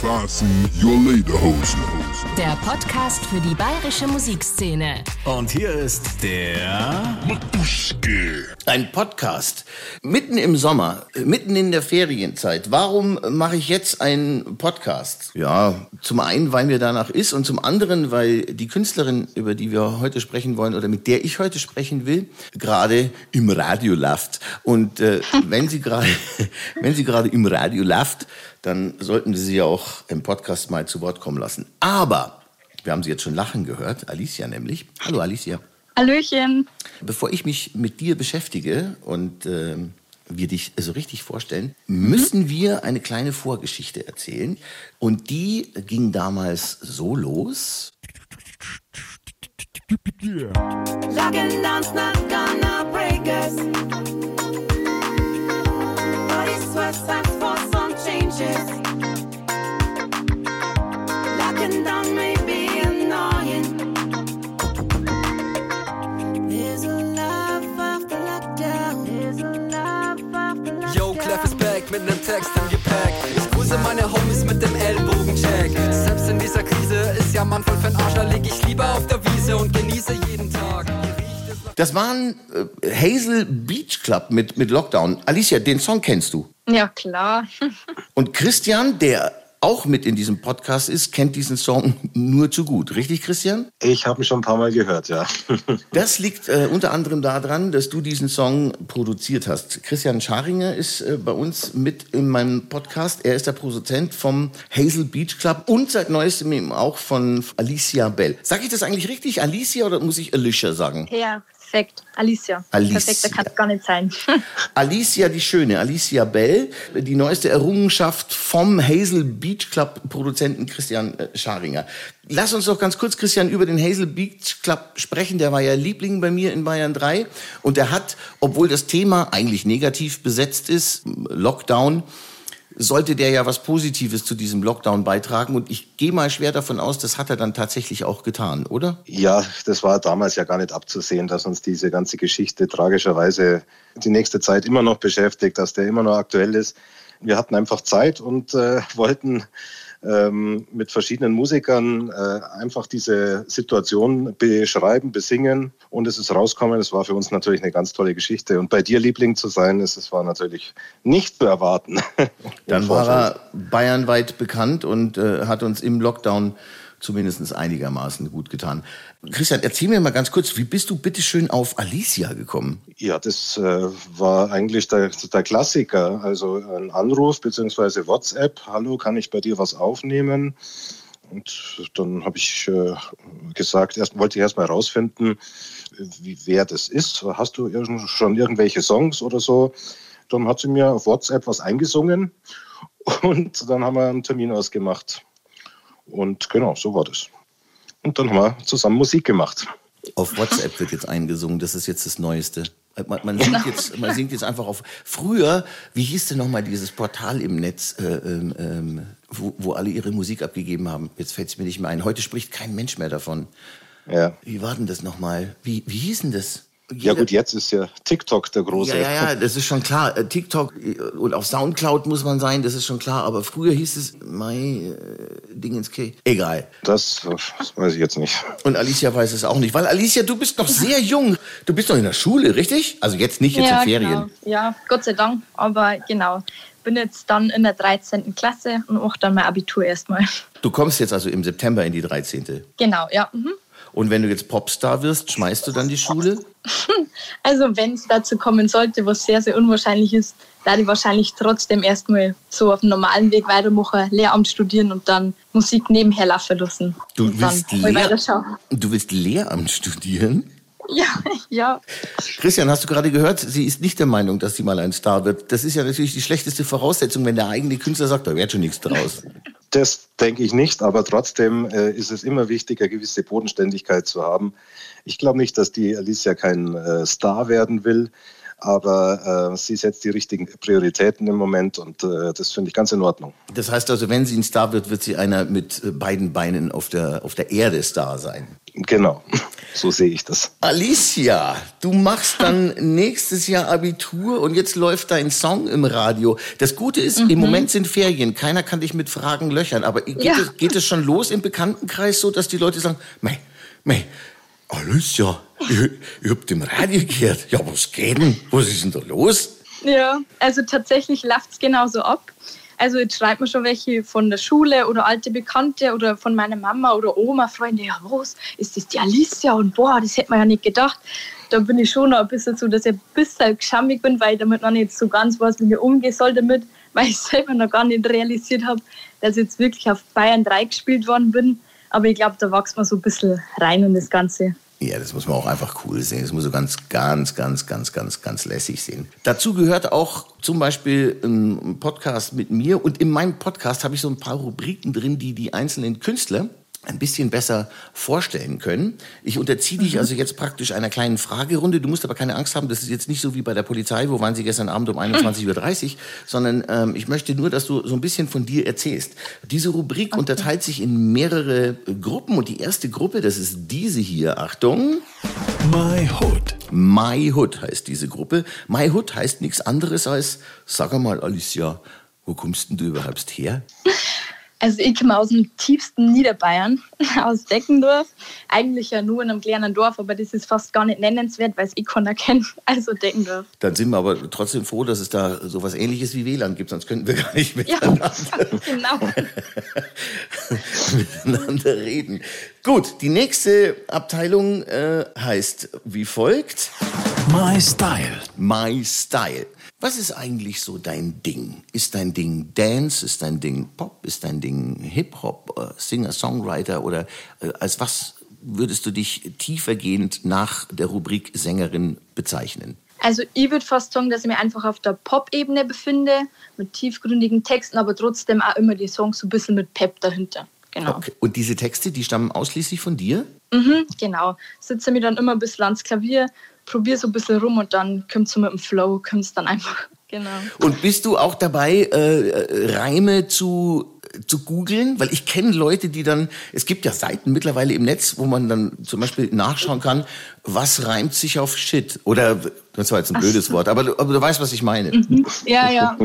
Fasten your Lederhosen. Der Podcast für die bayerische Musikszene. Und hier ist der Matuschke. Ein Podcast mitten im Sommer, mitten in der Ferienzeit. Warum mache ich jetzt einen Podcast? Ja, zum einen, weil mir danach ist und zum anderen, weil die Künstlerin, über die wir heute sprechen wollen oder mit der ich heute sprechen will, gerade im Radio läuft. Und äh, wenn sie gerade, wenn sie gerade im Radio läuft, dann sollten wir sie ja auch im Podcast mal zu Wort kommen lassen. Aber wir haben sie jetzt schon lachen gehört, Alicia nämlich. Hallo Alicia. Hallöchen. Bevor ich mich mit dir beschäftige und ähm, wir dich so richtig vorstellen, müssen wir eine kleine Vorgeschichte erzählen. Und die ging damals so los. Locking down's not gonna break us. But it's what's mit nem Text im Gepäck. Ich grüße meine Homies mit dem Ellbogencheck. Selbst in dieser Krise ist ja Mann voll für'n Arsch, da leg ich lieber auf der Wiese und genieße jeden Tag. Das waren äh, Hazel Beach Club mit, mit Lockdown. Alicia, den Song kennst du. Ja, klar. Und Christian, der auch mit in diesem Podcast ist, kennt diesen Song nur zu gut. Richtig, Christian? Ich habe ihn schon ein paar Mal gehört, ja. Das liegt äh, unter anderem daran, dass du diesen Song produziert hast. Christian Scharinger ist äh, bei uns mit in meinem Podcast. Er ist der Produzent vom Hazel Beach Club und seit neuestem eben auch von Alicia Bell. Sag ich das eigentlich richtig, Alicia, oder muss ich Alicia sagen? Perfekt. Alicia. Alicia. Perfekter kann es gar nicht sein. Alicia die Schöne, Alicia Bell, die neueste Errungenschaft vom Hazel Beach Club Produzenten Christian äh, Scharinger. Lass uns doch ganz kurz, Christian, über den Hazel Beach Club sprechen. Der war ja Liebling bei mir in Bayern 3 und er hat, obwohl das Thema eigentlich negativ besetzt ist, Lockdown, sollte der ja was Positives zu diesem Lockdown beitragen. Und ich gehe mal schwer davon aus, das hat er dann tatsächlich auch getan, oder? Ja, das war damals ja gar nicht abzusehen, dass uns diese ganze Geschichte tragischerweise die nächste Zeit immer noch beschäftigt, dass der immer noch aktuell ist. Wir hatten einfach Zeit und äh, wollten ähm, mit verschiedenen Musikern äh, einfach diese Situation beschreiben, besingen und es ist rausgekommen. Es war für uns natürlich eine ganz tolle Geschichte. Und bei dir Liebling zu sein, ist, es war natürlich nicht zu erwarten. Dann war er bayernweit bekannt und äh, hat uns im Lockdown zumindest einigermaßen gut getan. Christian, erzähl mir mal ganz kurz, wie bist du bitteschön auf Alicia gekommen? Ja, das äh, war eigentlich der, der Klassiker. Also ein Anruf beziehungsweise WhatsApp. Hallo, kann ich bei dir was aufnehmen? Und dann habe ich äh, gesagt, erst wollte ich erst mal herausfinden, wer das ist. Hast du schon irgendwelche Songs oder so? Dann hat sie mir auf WhatsApp was eingesungen und dann haben wir einen Termin ausgemacht. Und genau, so war das. Und dann haben wir zusammen Musik gemacht. Auf WhatsApp wird jetzt eingesungen, das ist jetzt das Neueste. Man, man, singt, jetzt, man singt jetzt einfach auf. Früher, wie hieß denn nochmal dieses Portal im Netz, äh, ähm, ähm, wo, wo alle ihre Musik abgegeben haben? Jetzt fällt es mir nicht mehr ein. Heute spricht kein Mensch mehr davon. Ja. Wie war denn das nochmal? Wie, wie hieß denn das? Ja gut, jetzt ist ja TikTok der große. Ja, ja, ja, das ist schon klar. Äh, TikTok äh, und auf Soundcloud muss man sein, das ist schon klar. Aber früher hieß es My äh, Dingens K. Egal. Das, das weiß ich jetzt nicht. Und Alicia weiß es auch nicht. Weil Alicia, du bist noch sehr jung. Du bist noch in der Schule, richtig? Also jetzt nicht jetzt ja, in Ferien. Genau. Ja, Gott sei Dank. Aber genau. Bin jetzt dann in der 13. Klasse und mache dann mein Abitur erstmal. Du kommst jetzt also im September in die 13. Genau, ja. Mhm. Und wenn du jetzt Popstar wirst, schmeißt du dann die Schule? Also wenn es dazu kommen sollte, was sehr, sehr unwahrscheinlich ist, werde ich wahrscheinlich trotzdem erstmal so auf dem normalen Weg weitermachen, Lehramt studieren und dann Musik nebenher laufen lassen. Du willst, Lehr weiterschauen. du willst Lehramt studieren? Ja, ja. Christian, hast du gerade gehört, sie ist nicht der Meinung, dass sie mal ein Star wird. Das ist ja natürlich die schlechteste Voraussetzung, wenn der eigene Künstler sagt, da wird schon nichts draus. Das denke ich nicht, aber trotzdem äh, ist es immer wichtig, eine gewisse Bodenständigkeit zu haben. Ich glaube nicht, dass die Alicia kein äh, Star werden will, aber äh, sie setzt die richtigen Prioritäten im Moment und äh, das finde ich ganz in Ordnung. Das heißt also, wenn sie ein Star wird, wird sie einer mit äh, beiden Beinen auf der, auf der Erde Star sein. Genau. So sehe ich das. Alicia, du machst dann nächstes Jahr Abitur und jetzt läuft dein Song im Radio. Das Gute ist, im Moment sind Ferien, keiner kann dich mit Fragen löchern. Aber geht, Ja. es, geht es schon los im Bekanntenkreis so, dass die Leute sagen, mei, mei, Alicia, ich, ich hab dem Radio gehört. Ja, was geht denn? Was ist denn da los? Ja, also tatsächlich läuft es genauso ab. Also jetzt schreibt mir schon welche von der Schule oder alte Bekannte oder von meiner Mama oder Oma, Freunde, ja was, ist das die Alicia? Und boah, das hätte man ja nicht gedacht. Da bin ich schon noch ein bisschen so, dass ich ein bisschen geschammig bin, weil ich damit noch nicht so ganz weiß, wie ich umgehen soll damit, weil ich selber noch gar nicht realisiert habe, dass ich jetzt wirklich auf Bayern 3 gespielt worden bin. Aber ich glaube, da wächst man so ein bisschen rein in das Ganze. Ja, das muss man auch einfach cool sehen. Das muss so ganz, ganz, ganz, ganz, ganz, ganz lässig sehen. Dazu gehört auch zum Beispiel ein Podcast mit mir. Und in meinem Podcast habe ich so ein paar Rubriken drin, die die einzelnen Künstler ein bisschen besser vorstellen können. Ich unterziehe dich also jetzt praktisch einer kleinen Fragerunde. Du musst aber keine Angst haben, das ist jetzt nicht so wie bei der Polizei, wo waren sie gestern Abend um 21.30 Uhr, sondern ähm, ich möchte nur, dass du so ein bisschen von dir erzählst. Diese Rubrik unterteilt sich in mehrere äh, Gruppen und die erste Gruppe, das ist diese hier, Achtung. My Hood. My Hood heißt diese Gruppe. My Hood heißt nichts anderes als, sag einmal, Alicia, wo kommst denn du überhaupt her? Also ich komme aus dem tiefsten Niederbayern, aus Deckendorf. Eigentlich ja nur in einem kleinen Dorf, aber das ist fast gar nicht nennenswert, weil es ich keiner kennt. Also Deckendorf. Dann sind wir aber trotzdem froh, dass es da sowas ähnliches wie WLAN gibt, sonst könnten wir gar nicht Ja, miteinander, genau. miteinander reden. Gut, die nächste Abteilung äh, heißt wie folgt. My Style. My Style. Was ist eigentlich so dein Ding? Ist dein Ding Dance? Ist dein Ding Pop? Ist dein Ding Hip-Hop? äh, Singer, Songwriter? Oder äh, als was würdest du dich tiefergehend nach der Rubrik Sängerin bezeichnen? Also ich würde fast sagen, dass ich mich einfach auf der Pop-Ebene befinde, mit tiefgründigen Texten, aber trotzdem auch immer die Songs so ein bisschen mit Pep dahinter. Genau. Okay. Und diese Texte, die stammen ausschließlich von dir? Mhm, genau. Sitze mir dann immer ein bisschen ans Klavier, probiere so ein bisschen rum und dann kommt so mit dem Flow, kommt es dann einfach. Genau. Und bist du auch dabei, äh, äh, Reime zu, zu googeln? Weil ich kenne Leute, die dann, es gibt ja Seiten mittlerweile im Netz, wo man dann zum Beispiel nachschauen kann, was reimt sich auf Shit? Oder, das war jetzt ein blödes Wort, aber, du- aber du weißt, was ich meine. Ja, ja.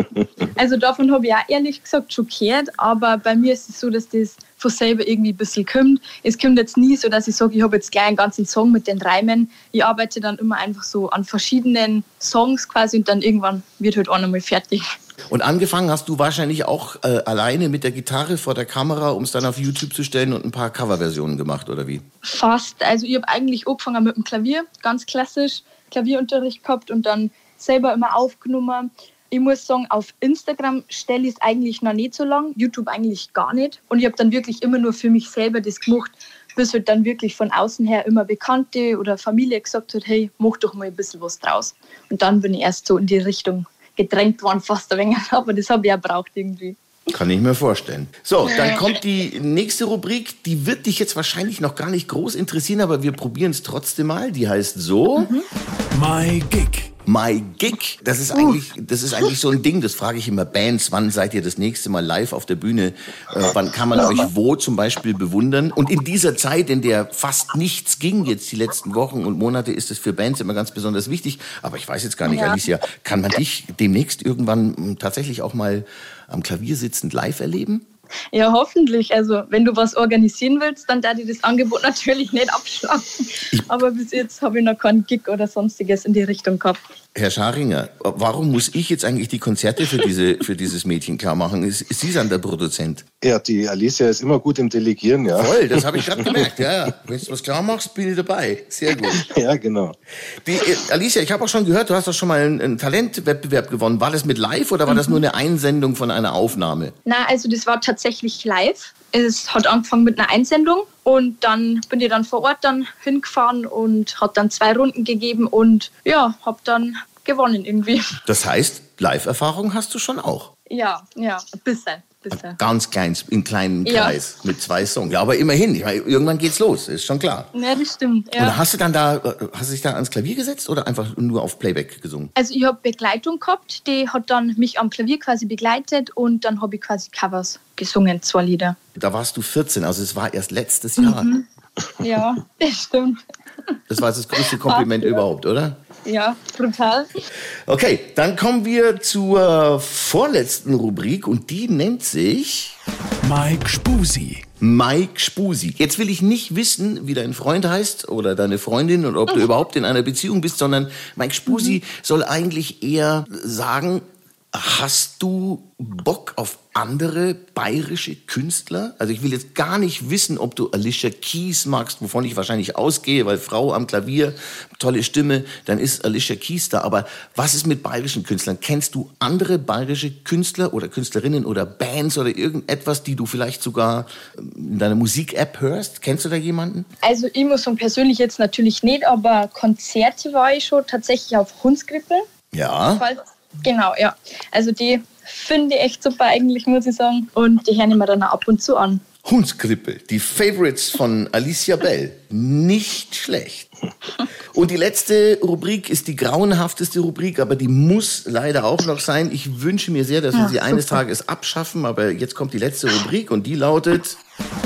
Also davon habe ich auch ehrlich gesagt schockiert, aber bei mir ist es so, dass das von selber irgendwie ein bisschen kommt. Es kommt jetzt nie so, dass ich sage, ich habe jetzt gleich einen ganzen Song mit den Reimen. Ich arbeite dann immer einfach so an verschiedenen Songs quasi und dann irgendwann wird halt einer mal fertig. Und angefangen hast du wahrscheinlich auch äh, alleine mit der Gitarre vor der Kamera, um es dann auf YouTube zu stellen und ein paar Coverversionen gemacht, oder wie? Fast. Also ich habe eigentlich angefangen mit dem Klavier, ganz klassisch Klavierunterricht gehabt und dann selber immer aufgenommen. Ich muss sagen, auf Instagram stelle ich es eigentlich noch nicht so lang, YouTube eigentlich gar nicht. Und ich habe dann wirklich immer nur für mich selber das gemacht, bis halt dann wirklich von außen her immer Bekannte oder Familie gesagt hat, hey, mach doch mal ein bisschen was draus. Und dann bin ich erst so in die Richtung gedrängt worden, fast ein wenig. Aber das habe ich auch braucht irgendwie. Kann ich mir vorstellen. So, dann kommt die nächste Rubrik. Die wird dich jetzt wahrscheinlich noch gar nicht groß interessieren, aber wir probieren es trotzdem mal. Die heißt so. My Gig. My Gig, das ist eigentlich, das ist eigentlich so ein Ding. Das frage ich immer Bands. Wann seid ihr das nächste Mal live auf der Bühne? Äh, wann kann man euch wo zum Beispiel bewundern? Und in dieser Zeit, in der fast nichts ging, jetzt die letzten Wochen und Monate, ist es für Bands immer ganz besonders wichtig. Aber ich weiß jetzt gar nicht, Ja. Alicia, kann man dich demnächst irgendwann m, tatsächlich auch mal am Klavier sitzend live erleben? Ja, hoffentlich. Also, wenn du was organisieren willst, dann darf ich das Angebot natürlich nicht abschlagen. Aber bis jetzt habe ich noch keinen Gig oder sonstiges in die Richtung gehabt. Herr Scharinger, warum muss ich jetzt eigentlich die Konzerte für, diese, für dieses Mädchen klar machen? Ist, ist Sie dann der Produzent? Ja, die Alicia ist immer gut im Delegieren, ja. Voll, das habe ich gerade gemerkt. Ja, ja. Wenn du was klar machst, bin ich dabei. Sehr gut. Ja, genau. Die, äh, Alicia, ich habe auch schon gehört, du hast doch schon mal einen, einen Talentwettbewerb gewonnen. War das mit live oder war das nur eine Einsendung von einer Aufnahme? Na, also das war tatsächlich live. Es hat angefangen mit einer Einsendung und dann bin ich dann vor Ort dann hingefahren und hat dann zwei Runden gegeben und ja, habe dann gewonnen irgendwie. Das heißt, Live-Erfahrung hast du schon auch. Ja, ja, ein bisschen, bisschen. Ganz klein, in kleinen Ja. Kreis mit zwei Songs. Ja, aber immerhin, ich meine, irgendwann geht's los, ist schon klar. Ja, das stimmt. Und Ja. hast du dann da, äh, hast du dich da ans Klavier gesetzt oder einfach nur auf Playback gesungen? Also ich habe Begleitung gehabt, die hat dann mich am Klavier quasi begleitet und dann habe ich quasi Covers gesungen, zwei Lieder. Da warst du 14, also es war erst letztes Jahr. Ja, das stimmt. Das war das größte Kompliment überhaupt, oder? Ja, brutal. Okay, dann kommen wir zur vorletzten Rubrik und die nennt sich Mike Spusi. Mike Spusi. Jetzt will ich nicht wissen, wie dein Freund heißt oder deine Freundin und ob du überhaupt in einer Beziehung bist, sondern Mike Spusi soll eigentlich eher sagen, hast du Bock auf andere bayerische Künstler? Also ich will jetzt gar nicht wissen, ob du Alicia Keys magst, wovon ich wahrscheinlich ausgehe, weil Frau am Klavier, tolle Stimme, dann ist Alicia Keys da. Aber was ist mit bayerischen Künstlern? Kennst du andere bayerische Künstler oder Künstlerinnen oder Bands oder irgendetwas, die du vielleicht sogar in deiner Musik-App hörst? Kennst du da jemanden? Also ich muss sagen, persönlich jetzt natürlich nicht, aber Konzerte war ich schon tatsächlich auf Hundskrippe. Ja. Falls- Genau, ja. Also die finde ich echt super eigentlich, muss ich sagen. Und die hören ich mir dann auch ab und zu an. Hundskrippe, die Favorites von Alicia Bell. Nicht schlecht. Und die letzte Rubrik ist die grauenhafteste Rubrik, aber die muss leider auch noch sein. Ich wünsche mir sehr, dass wir sie eines Tages abschaffen, aber jetzt kommt die letzte Rubrik und die lautet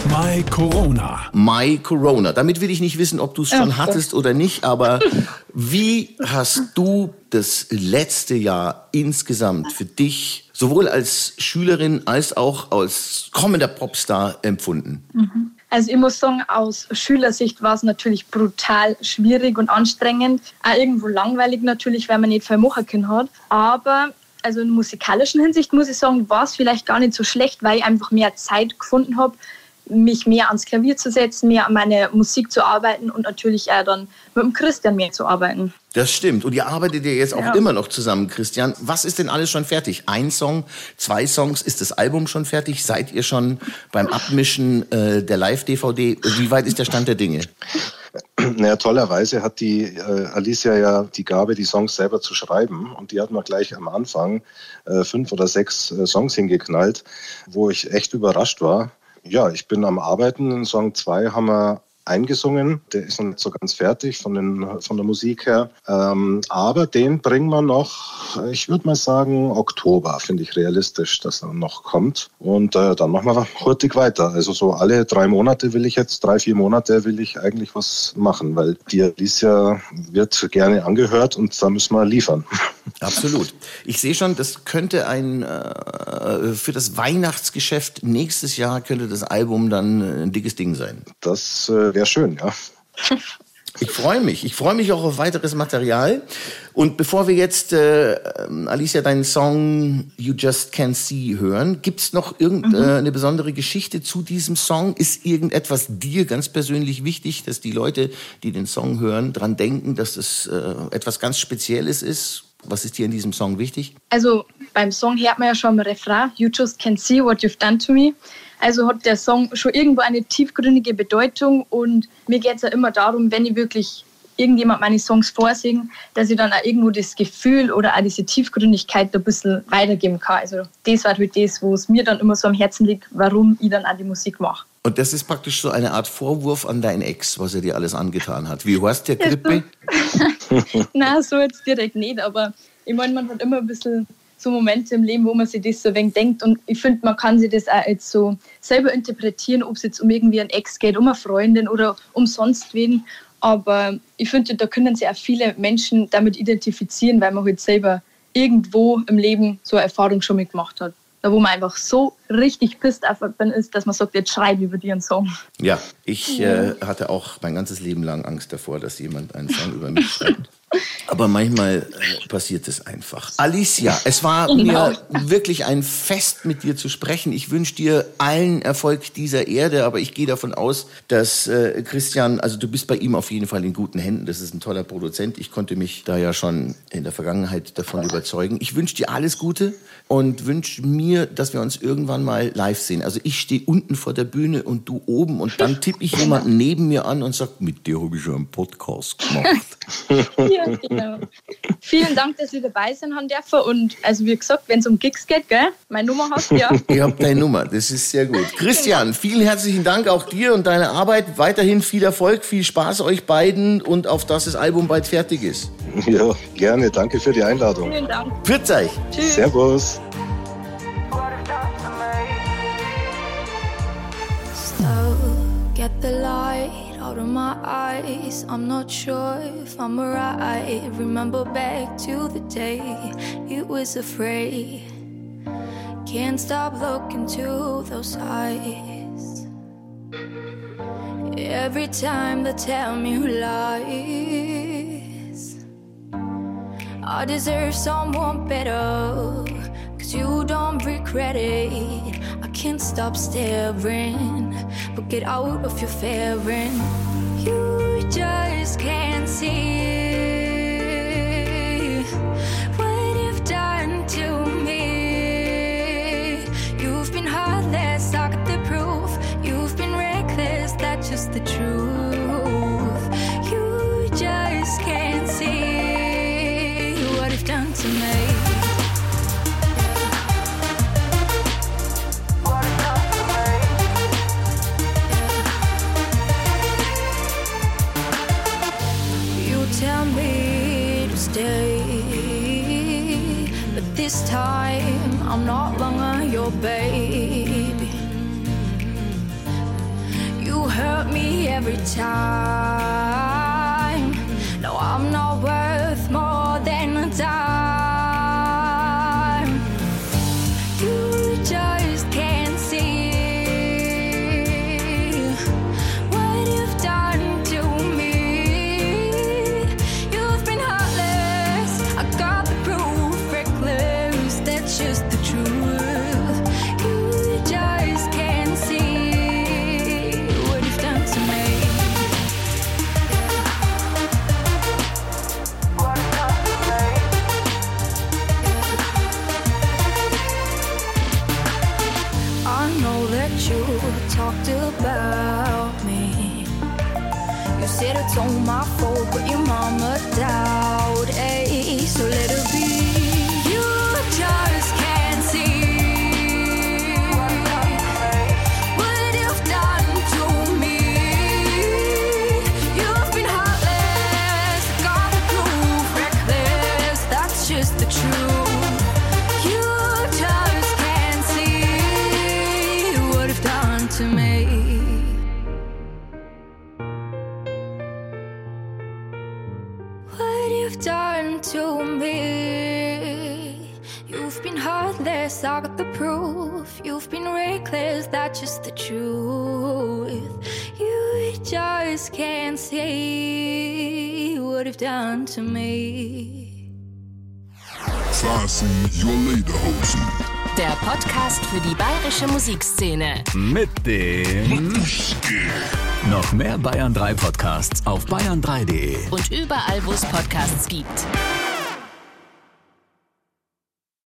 My Corona. My Corona. Damit will ich nicht wissen, ob du es schon hattest oder nicht, aber wie hast du das letzte Jahr insgesamt für dich sowohl als Schülerin als auch als kommender Popstar empfunden? Also ich muss sagen, aus Schülersicht war es natürlich brutal schwierig und anstrengend. Auch irgendwo langweilig natürlich, weil man nicht viel machen können hat. Aber also in musikalischen Hinsicht muss ich sagen, war es vielleicht gar nicht so schlecht, weil ich einfach mehr Zeit gefunden habe, mich mehr ans Klavier zu setzen, mehr an meine Musik zu arbeiten und natürlich auch dann mit dem Christian mehr zu arbeiten. Das stimmt. Und ihr arbeitet ja jetzt auch Ja. immer noch zusammen, Christian. Was ist denn alles schon fertig? Ein Song, zwei Songs, ist das Album schon fertig? Seid ihr schon beim Abmischen äh, der Live-DVD? Wie weit ist der Stand der Dinge? Naja, tollerweise hat die äh, Alicia ja die Gabe, die Songs selber zu schreiben. Und die hat mir gleich am Anfang äh, fünf oder sechs äh, Songs hingeknallt, wo ich echt überrascht war. Ja, ich bin am Arbeiten. In Song 2 haben wir eingesungen. Der ist noch nicht so ganz fertig von, den, von der Musik her. Ähm, aber den bringen wir noch, ich würde mal sagen, Oktober, finde ich realistisch, dass er noch kommt. Und äh, dann machen wir hurtig weiter. Also so alle drei Monate will ich jetzt, drei, vier Monate will ich eigentlich was machen, weil die Alicia wird gerne angehört und da müssen wir liefern. Absolut. Ich sehe schon, das könnte ein äh, für das Weihnachtsgeschäft nächstes Jahr könnte das Album dann äh, ein dickes Ding sein. Das äh, wäre schön, ja. Ich freue mich. Ich freue mich auch auf weiteres Material. Und bevor wir jetzt, äh, ähm, Alicia, deinen Song You Just Can't See hören, gibt's noch irgendeine besondere Geschichte zu diesem Song? Ist irgendetwas dir ganz persönlich wichtig, dass die Leute, die den Song hören, dran denken, dass es äh, etwas ganz Spezielles ist? Was ist dir in diesem Song wichtig? Also beim Song hört man ja schon im Refrain, You just can't see what you've done to me. Also hat der Song schon irgendwo eine tiefgründige Bedeutung und mir geht es ja immer darum, wenn ich wirklich irgendjemand meine Songs vorsingen, dass ich dann auch irgendwo das Gefühl oder auch diese Tiefgründigkeit ein bisschen weitergeben kann. Also das war halt das, wo es mir dann immer so am Herzen liegt, warum ich dann auch die Musik mache. Und das ist praktisch so eine Art Vorwurf an deinen Ex, was er dir alles angetan hat. Wie heißt der Krippe? Na, so jetzt direkt nicht, aber ich meine, man hat immer ein bisschen so Momente im Leben, wo man sich das so ein wenig denkt und ich finde, man kann sich das auch jetzt so selber interpretieren, ob es jetzt um irgendwie einen Ex geht, um eine Freundin oder um sonst wen, aber ich finde, da können sich auch viele Menschen damit identifizieren, weil man halt selber irgendwo im Leben so eine Erfahrung schon mitgemacht hat. Da wo man einfach so richtig pisst auf jemanden ist, dass man sagt, jetzt schreibe über dir einen Song. Ja, ich äh, hatte auch mein ganzes Leben lang Angst davor, dass jemand einen Song über mich schreibt. Aber manchmal äh, passiert es einfach. Alicia, es war Genau. mir wirklich ein Fest, mit dir zu sprechen. Ich wünsche dir allen Erfolg dieser Erde, aber ich gehe davon aus, dass äh, Christian, also du bist bei ihm auf jeden Fall in guten Händen. Das ist ein toller Produzent. Ich konnte mich da ja schon in der Vergangenheit davon überzeugen. Ich wünsche dir alles Gute und wünsche mir, dass wir uns irgendwann mal live sehen. Also ich stehe unten vor der Bühne und du oben und dann tippe ich jemanden neben mir an und sag, mit dir habe ich schon einen Podcast gemacht. Ja, genau. Vielen Dank, dass Sie dabei sein haben dürfen. Und also wie gesagt, wenn es um Gigs geht, gell? Meine Nummer hast du ja. Ich habe deine Nummer, das ist sehr gut. Christian, vielen herzlichen Dank auch dir und deiner Arbeit. Weiterhin viel Erfolg, viel Spaß euch beiden und auf dass das Album bald fertig ist. Ja, gerne. Danke für die Einladung. Vielen Dank. Pfiat euch! Tschüss. Servus. My eyes. I'm not sure if I'm alright. Remember back to the day it was afraid. Can't stop looking to those eyes. Every time they tell me lies, I deserve someone better. Cause you don't regret it. I can't stop staring, but get out of your fairing. Me You said it's all my fault, but your mama doubt. Hey, so let her be. You just heartless, I got the proof. You've been reckless, that's just the truth. You just can't see what you've done to me. Classy your Lederhosen. Der Podcast für die bayerische Musikszene. Mit dem noch mehr Bayern 3 Podcasts auf bayern3.de. Und überall, wo es Podcasts gibt.